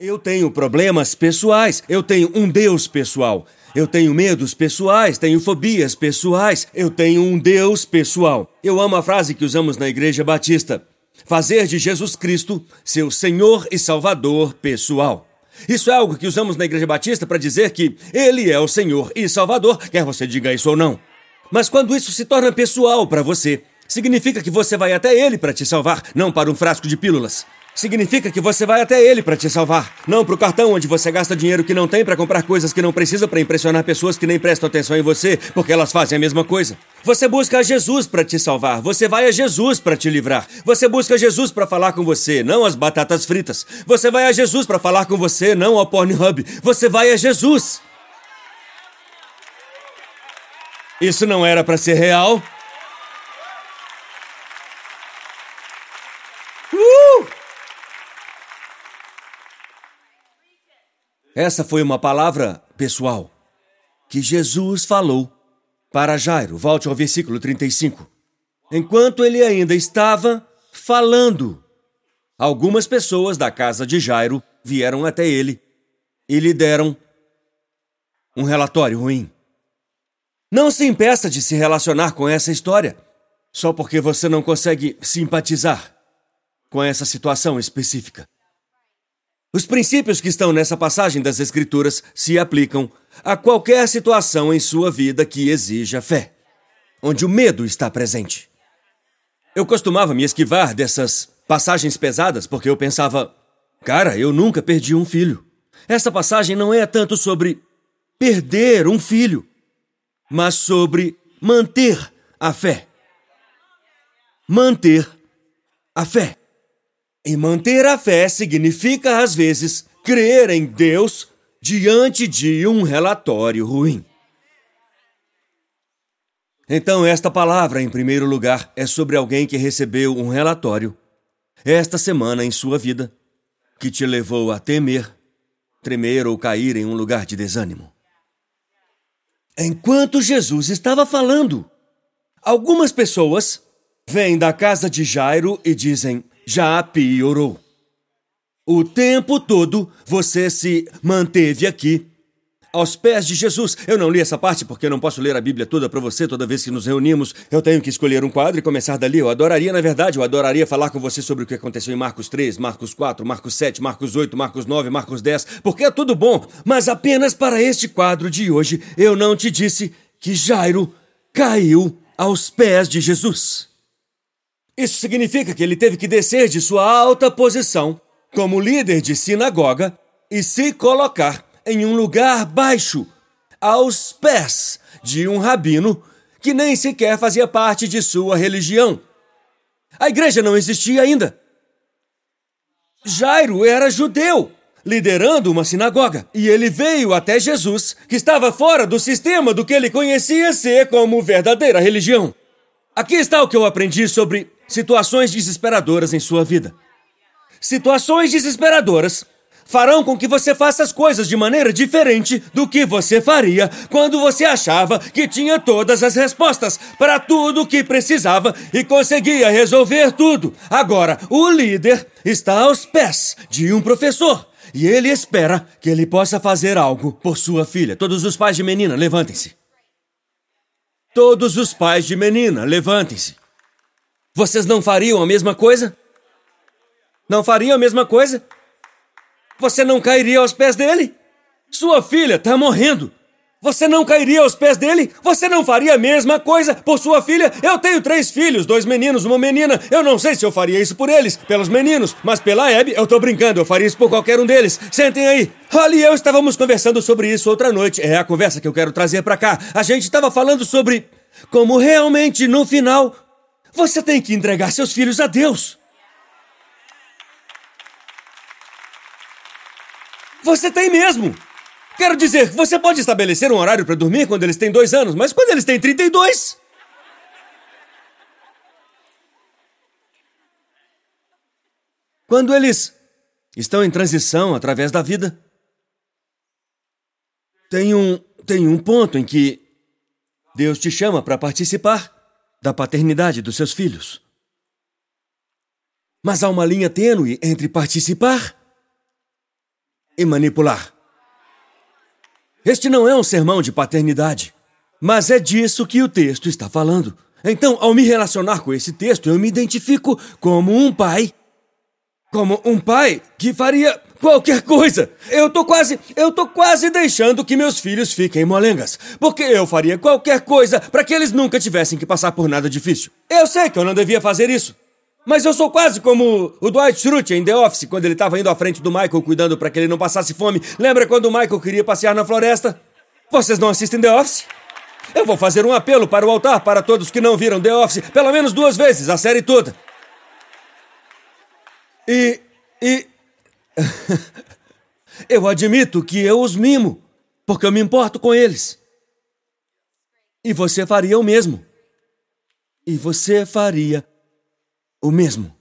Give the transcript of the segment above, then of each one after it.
Eu tenho problemas pessoais, eu tenho um Deus pessoal. Eu tenho medos pessoais, tenho fobias pessoais, eu tenho um Deus pessoal. Eu amo a frase que usamos na Igreja Batista: fazer de Jesus Cristo seu Senhor e Salvador pessoal. Isso é algo que usamos na Igreja Batista para dizer que Ele é o Senhor e Salvador, quer você diga isso ou não. Mas quando isso se torna pessoal para você, significa que você vai até Ele para te salvar, não para um frasco de pílulas. Significa que você vai até ele para te salvar, não para o cartão onde você gasta dinheiro que não tem para comprar coisas que não precisa para impressionar pessoas que nem prestam atenção em você, porque elas fazem a mesma coisa. Você busca a Jesus para te salvar, você vai a Jesus para te livrar. Você busca Jesus para falar com você, não as batatas fritas. Você vai a Jesus para falar com você, não ao Pornhub. Você vai a Jesus. Isso não era para ser real? Essa foi uma palavra pessoal que Jesus falou para Jairo. Volte ao versículo 35. Enquanto ele ainda estava falando, algumas pessoas da casa de Jairo vieram até ele e lhe deram um relatório ruim. Não se impeça de se relacionar com essa história só porque você não consegue simpatizar com essa situação específica. Os princípios que estão nessa passagem das Escrituras se aplicam a qualquer situação em sua vida que exija fé, onde o medo está presente. Eu costumava me esquivar dessas passagens pesadas porque eu pensava, cara, eu nunca perdi um filho. Essa passagem não é tanto sobre perder um filho, mas sobre manter a fé. Manter a fé. E manter a fé significa, às vezes, crer em Deus diante de um relatório ruim. Então, esta palavra, em primeiro lugar, é sobre alguém que recebeu um relatório esta semana em sua vida que te levou a temer, tremer ou cair em um lugar de desânimo. Enquanto Jesus estava falando, algumas pessoas vêm da casa de Jairo e dizem: já piorou. O tempo todo você se manteve aqui, aos pés de Jesus. Eu não li essa parte porque eu não posso ler a Bíblia toda para você toda vez que nos reunimos. Eu tenho que escolher um quadro e começar dali. Eu adoraria, na verdade, eu adoraria falar com você sobre o que aconteceu em Marcos 3, Marcos 4, Marcos 7, Marcos 8, Marcos 9, Marcos 10, porque é tudo bom. Mas apenas para este quadro de hoje, eu não te disse que Jairo caiu aos pés de Jesus. Isso significa que ele teve que descer de sua alta posição como líder de sinagoga e se colocar em um lugar baixo, aos pés de um rabino que nem sequer fazia parte de sua religião. A igreja não existia ainda. Jairo era judeu, liderando uma sinagoga, e ele veio até Jesus, que estava fora do sistema do que ele conhecia ser como verdadeira religião. Aqui está o que eu aprendi sobre situações desesperadoras em sua vida. Situações desesperadoras farão com que você faça as coisas de maneira diferente do que você faria quando você achava que tinha todas as respostas para tudo o que precisava e conseguia resolver tudo. Agora, o líder está aos pés de um professor e ele espera que ele possa fazer algo por sua filha. Todos os pais de menina, levantem-se. Todos os pais de menina, levantem-se. Vocês não fariam a mesma coisa? Não fariam a mesma coisa? Você não cairia aos pés dele? Sua filha está morrendo. Você não cairia aos pés dele? Você não faria a mesma coisa por sua filha? Eu tenho três filhos, dois meninos, uma menina. Eu não sei se eu faria isso por eles, pelos meninos, mas pela Abby eu tô brincando, eu faria isso por qualquer um deles. Sentem aí. Holly e eu estávamos conversando sobre isso outra noite. É a conversa que eu quero trazer para cá. A gente estava falando sobre como realmente no final você tem que entregar seus filhos a Deus. Você tem mesmo. Quero dizer, você pode estabelecer um horário para dormir quando eles têm dois anos, mas quando eles têm 32? Quando eles estão em transição através da vida, tem um, tem um ponto em que Deus te chama para participar da paternidade dos seus filhos. Mas há uma linha tênue entre participar e manipular. Este não é um sermão de paternidade, mas é disso que o texto está falando. Então, ao me relacionar com esse texto, eu me identifico como um pai. Como um pai que faria qualquer coisa. Eu tô quase, eu tô quase deixando que meus filhos fiquem molengas, porque eu faria qualquer coisa para que eles nunca tivessem que passar por nada difícil. Eu sei que eu não devia fazer isso. Mas eu sou quase como o Dwight Schrute em The Office, quando ele estava indo à frente do Michael cuidando para que ele não passasse fome. Lembra quando o Michael queria passear na floresta? Vocês não assistem The Office? Eu vou fazer um apelo para o altar para todos que não viram The Office pelo menos duas vezes, a série toda. E. e. eu admito que eu os mimo, porque eu me importo com eles. E você faria o mesmo. E você faria o mesmo.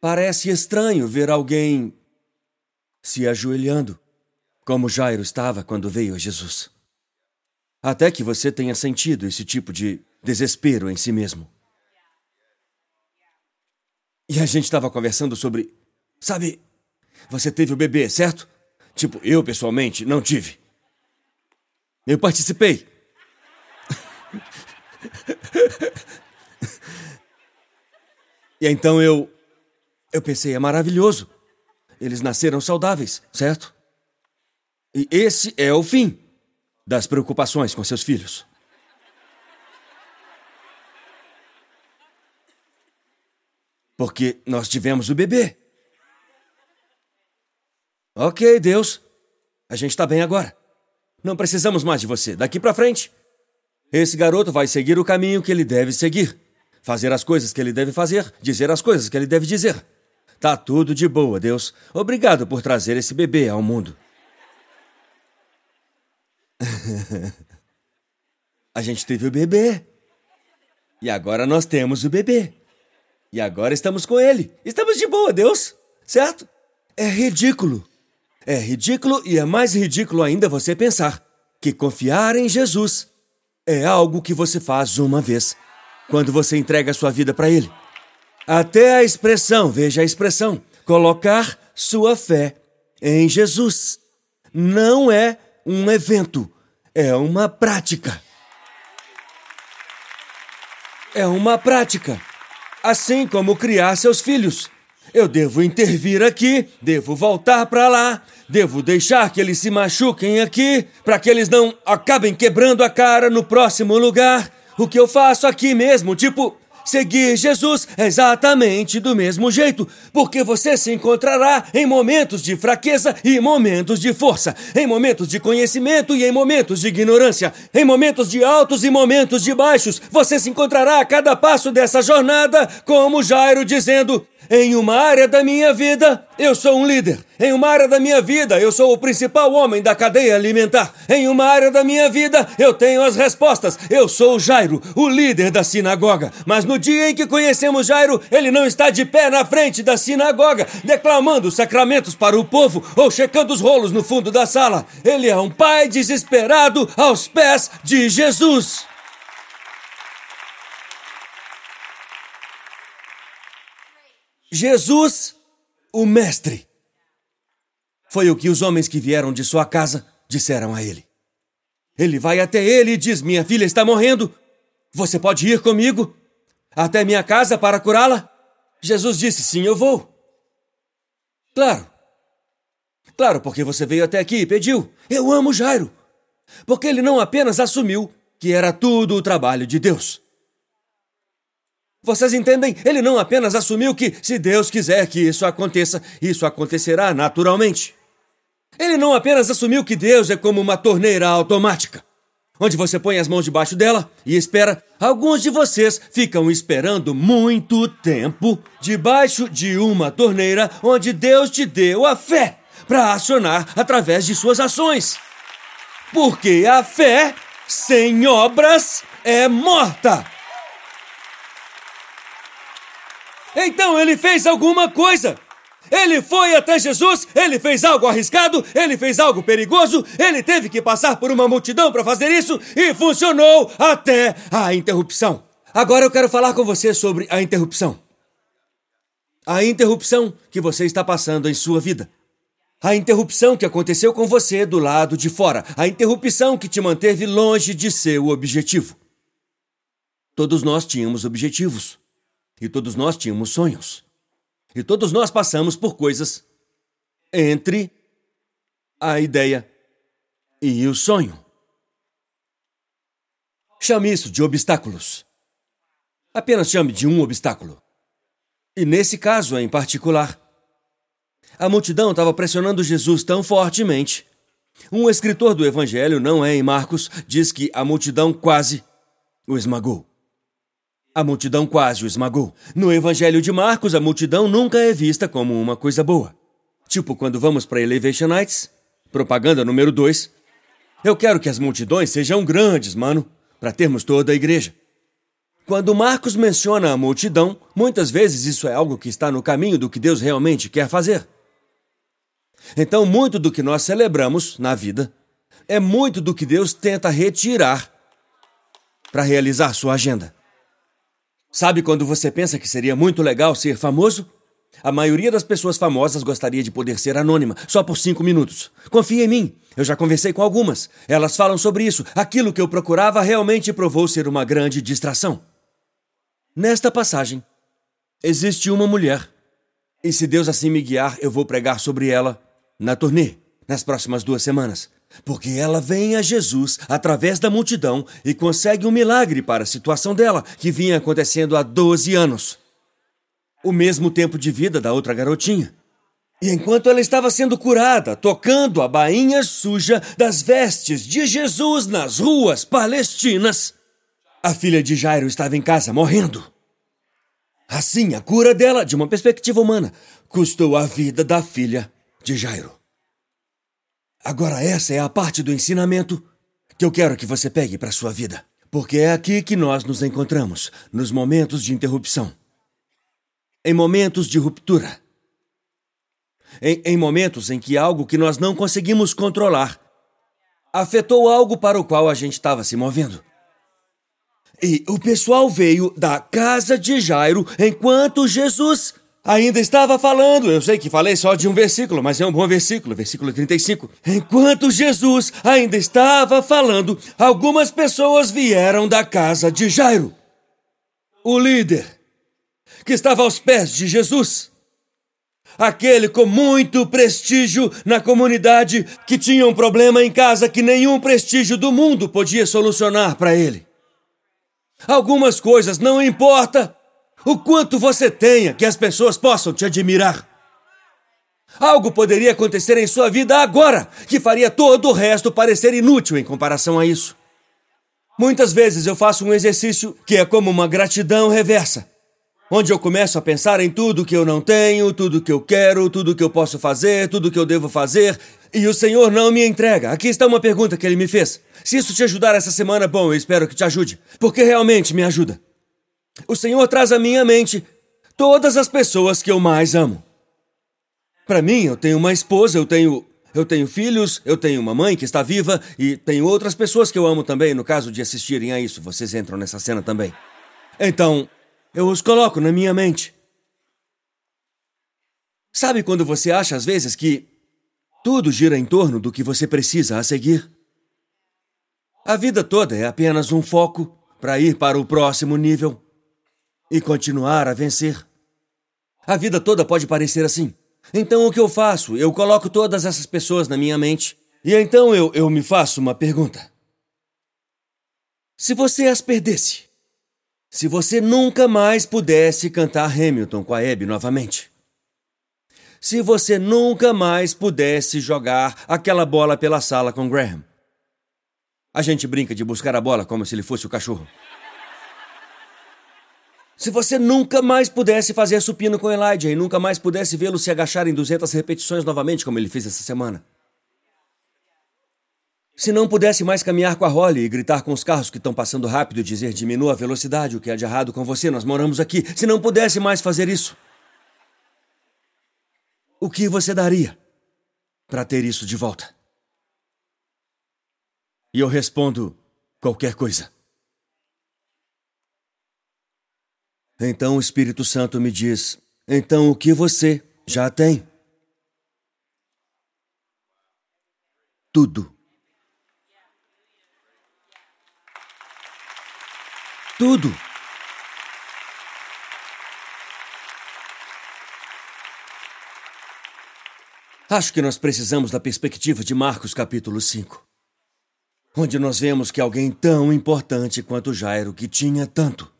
Parece estranho ver alguém se ajoelhando, como Jairo estava quando veio Jesus. Até que você tenha sentido esse tipo de desespero em si mesmo. E a gente estava conversando sobre. Sabe, você teve o bebê, certo? Tipo, eu pessoalmente não tive. Eu participei. e então eu. Eu pensei, é maravilhoso. Eles nasceram saudáveis, certo? E esse é o fim das preocupações com seus filhos. Porque nós tivemos o bebê. Ok, Deus. A gente está bem agora. Não precisamos mais de você. Daqui para frente, esse garoto vai seguir o caminho que ele deve seguir. Fazer as coisas que ele deve fazer, dizer as coisas que ele deve dizer. Tá tudo de boa, Deus. Obrigado por trazer esse bebê ao mundo. A gente teve o bebê. E agora nós temos o bebê. E agora estamos com ele. Estamos de boa, Deus. Certo? É ridículo. É ridículo e é mais ridículo ainda você pensar que confiar em Jesus é algo que você faz uma vez, quando você entrega sua vida para Ele. Até a expressão, veja a expressão, colocar sua fé em Jesus não é um evento, é uma prática. É uma prática. Assim como criar seus filhos. Eu devo intervir aqui, devo voltar para lá, devo deixar que eles se machuquem aqui, para que eles não acabem quebrando a cara no próximo lugar. O que eu faço aqui mesmo, tipo, Seguir Jesus é exatamente do mesmo jeito, porque você se encontrará em momentos de fraqueza e momentos de força, em momentos de conhecimento e em momentos de ignorância, em momentos de altos e momentos de baixos. Você se encontrará a cada passo dessa jornada, como Jairo dizendo: em uma área da minha vida, eu sou um líder. Em uma área da minha vida, eu sou o principal homem da cadeia alimentar. Em uma área da minha vida, eu tenho as respostas. Eu sou Jairo, o líder da sinagoga. Mas no dia em que conhecemos Jairo, ele não está de pé na frente da sinagoga, declamando sacramentos para o povo ou checando os rolos no fundo da sala. Ele é um pai desesperado aos pés de Jesus. Jesus, o Mestre. Foi o que os homens que vieram de sua casa disseram a ele. Ele vai até ele e diz: Minha filha está morrendo. Você pode ir comigo até minha casa para curá-la? Jesus disse: Sim, eu vou. Claro. Claro, porque você veio até aqui e pediu. Eu amo Jairo. Porque ele não apenas assumiu que era tudo o trabalho de Deus, vocês entendem? Ele não apenas assumiu que, se Deus quiser que isso aconteça, isso acontecerá naturalmente. Ele não apenas assumiu que Deus é como uma torneira automática, onde você põe as mãos debaixo dela e espera. Alguns de vocês ficam esperando muito tempo debaixo de uma torneira onde Deus te deu a fé para acionar através de suas ações. Porque a fé sem obras é morta. Então ele fez alguma coisa. Ele foi até Jesus, ele fez algo arriscado, ele fez algo perigoso, ele teve que passar por uma multidão para fazer isso e funcionou até a interrupção. Agora eu quero falar com você sobre a interrupção. A interrupção que você está passando em sua vida. A interrupção que aconteceu com você do lado de fora. A interrupção que te manteve longe de seu objetivo. Todos nós tínhamos objetivos. E todos nós tínhamos sonhos. E todos nós passamos por coisas entre a ideia e o sonho. Chame isso de obstáculos. Apenas chame de um obstáculo. E nesse caso em particular, a multidão estava pressionando Jesus tão fortemente. Um escritor do Evangelho, não é em Marcos, diz que a multidão quase o esmagou. A multidão quase o esmagou. No Evangelho de Marcos, a multidão nunca é vista como uma coisa boa. Tipo quando vamos para Elevation Nights, propaganda número 2. Eu quero que as multidões sejam grandes, mano, para termos toda a igreja. Quando Marcos menciona a multidão, muitas vezes isso é algo que está no caminho do que Deus realmente quer fazer. Então, muito do que nós celebramos na vida é muito do que Deus tenta retirar para realizar sua agenda. Sabe quando você pensa que seria muito legal ser famoso? A maioria das pessoas famosas gostaria de poder ser anônima, só por cinco minutos. Confia em mim, eu já conversei com algumas. Elas falam sobre isso. Aquilo que eu procurava realmente provou ser uma grande distração. Nesta passagem, existe uma mulher, e se Deus assim me guiar, eu vou pregar sobre ela na turnê, nas próximas duas semanas. Porque ela vem a Jesus através da multidão e consegue um milagre para a situação dela, que vinha acontecendo há 12 anos. O mesmo tempo de vida da outra garotinha. E enquanto ela estava sendo curada, tocando a bainha suja das vestes de Jesus nas ruas palestinas, a filha de Jairo estava em casa morrendo. Assim, a cura dela, de uma perspectiva humana, custou a vida da filha de Jairo. Agora, essa é a parte do ensinamento que eu quero que você pegue para sua vida. Porque é aqui que nós nos encontramos, nos momentos de interrupção. Em momentos de ruptura. Em, em momentos em que algo que nós não conseguimos controlar afetou algo para o qual a gente estava se movendo. E o pessoal veio da casa de Jairo enquanto Jesus ainda estava falando. Eu sei que falei só de um versículo, mas é um bom versículo, versículo 35. Enquanto Jesus ainda estava falando, algumas pessoas vieram da casa de Jairo, o líder, que estava aos pés de Jesus. Aquele com muito prestígio na comunidade que tinha um problema em casa que nenhum prestígio do mundo podia solucionar para ele. Algumas coisas não importa o quanto você tenha que as pessoas possam te admirar. Algo poderia acontecer em sua vida agora que faria todo o resto parecer inútil em comparação a isso. Muitas vezes eu faço um exercício que é como uma gratidão reversa, onde eu começo a pensar em tudo que eu não tenho, tudo que eu quero, tudo que eu posso fazer, tudo que eu devo fazer, e o Senhor não me entrega. Aqui está uma pergunta que ele me fez. Se isso te ajudar essa semana, bom, eu espero que te ajude, porque realmente me ajuda. O Senhor traz à minha mente todas as pessoas que eu mais amo. Para mim, eu tenho uma esposa, eu tenho eu tenho filhos, eu tenho uma mãe que está viva e tenho outras pessoas que eu amo também, no caso de assistirem a isso. Vocês entram nessa cena também. Então, eu os coloco na minha mente. Sabe quando você acha às vezes que tudo gira em torno do que você precisa a seguir. A vida toda é apenas um foco para ir para o próximo nível e continuar a vencer. A vida toda pode parecer assim. Então o que eu faço? Eu coloco todas essas pessoas na minha mente e então eu, eu me faço uma pergunta. Se você as perdesse, se você nunca mais pudesse cantar Hamilton com a Abby novamente, se você nunca mais pudesse jogar aquela bola pela sala com Graham. A gente brinca de buscar a bola como se ele fosse o cachorro. Se você nunca mais pudesse fazer supino com Elijah e nunca mais pudesse vê-lo se agachar em 200 repetições novamente, como ele fez essa semana. Se não pudesse mais caminhar com a Holly e gritar com os carros que estão passando rápido e dizer diminua a velocidade, o que é de errado com você, nós moramos aqui. Se não pudesse mais fazer isso. O que você daria para ter isso de volta? E eu respondo: qualquer coisa. Então o Espírito Santo me diz: então o que você já tem? tudo. Tudo. Acho que nós precisamos da perspectiva de Marcos capítulo 5, onde nós vemos que alguém tão importante quanto Jairo, que tinha tanto,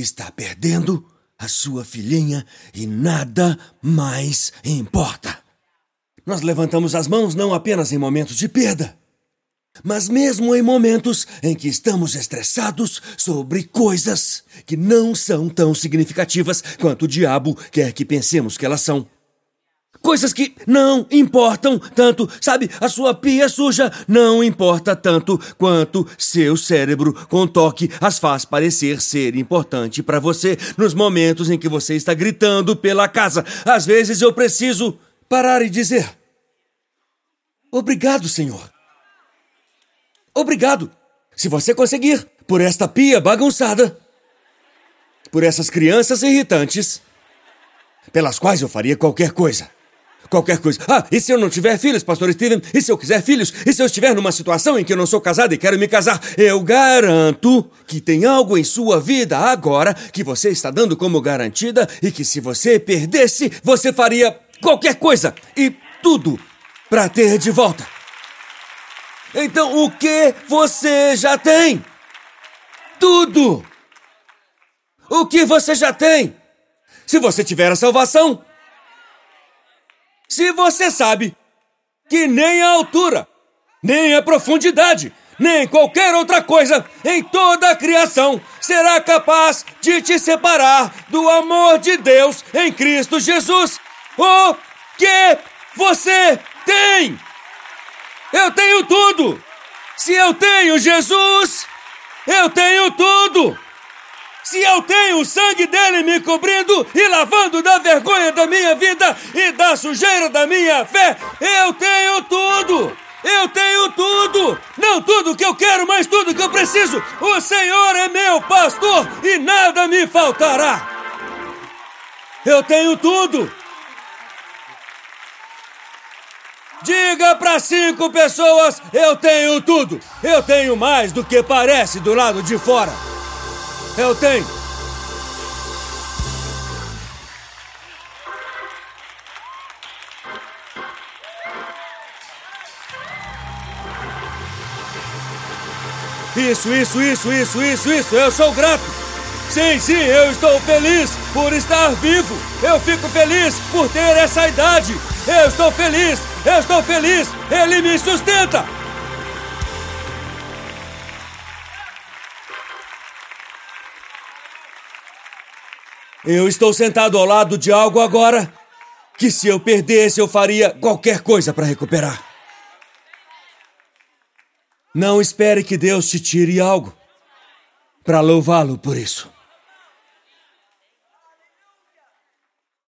está perdendo a sua filhinha e nada mais importa. Nós levantamos as mãos não apenas em momentos de perda, mas mesmo em momentos em que estamos estressados sobre coisas que não são tão significativas quanto o diabo quer que pensemos que elas são. Coisas que não importam tanto, sabe? A sua pia suja não importa tanto quanto seu cérebro com toque as faz parecer ser importante para você nos momentos em que você está gritando pela casa. Às vezes eu preciso parar e dizer: Obrigado, Senhor. Obrigado. Se você conseguir, por esta pia bagunçada, por essas crianças irritantes, pelas quais eu faria qualquer coisa qualquer coisa. Ah, e se eu não tiver filhos, pastor Steven? E se eu quiser filhos? E se eu estiver numa situação em que eu não sou casado e quero me casar? Eu garanto que tem algo em sua vida agora que você está dando como garantida e que se você perdesse, você faria qualquer coisa e tudo para ter de volta. Então, o que você já tem? Tudo! O que você já tem? Se você tiver a salvação, se você sabe que nem a altura, nem a profundidade, nem qualquer outra coisa em toda a criação será capaz de te separar do amor de Deus em Cristo Jesus. O que você tem? Eu tenho tudo! Se eu tenho Jesus, eu tenho tudo! Se eu tenho o sangue dele me cobrindo e lavando da vergonha da minha vida e da sujeira da minha fé, eu tenho tudo! Eu tenho tudo! Não tudo que eu quero, mas tudo que eu preciso! O Senhor é meu pastor e nada me faltará! Eu tenho tudo! Diga para cinco pessoas: eu tenho tudo! Eu tenho mais do que parece do lado de fora! Eu tenho! Isso, isso, isso, isso, isso, isso, eu sou grato! Sim, sim, eu estou feliz por estar vivo! Eu fico feliz por ter essa idade! Eu estou feliz! Eu estou feliz! Ele me sustenta! Eu estou sentado ao lado de algo agora que, se eu perdesse, eu faria qualquer coisa para recuperar. Não espere que Deus te tire algo para louvá-lo por isso.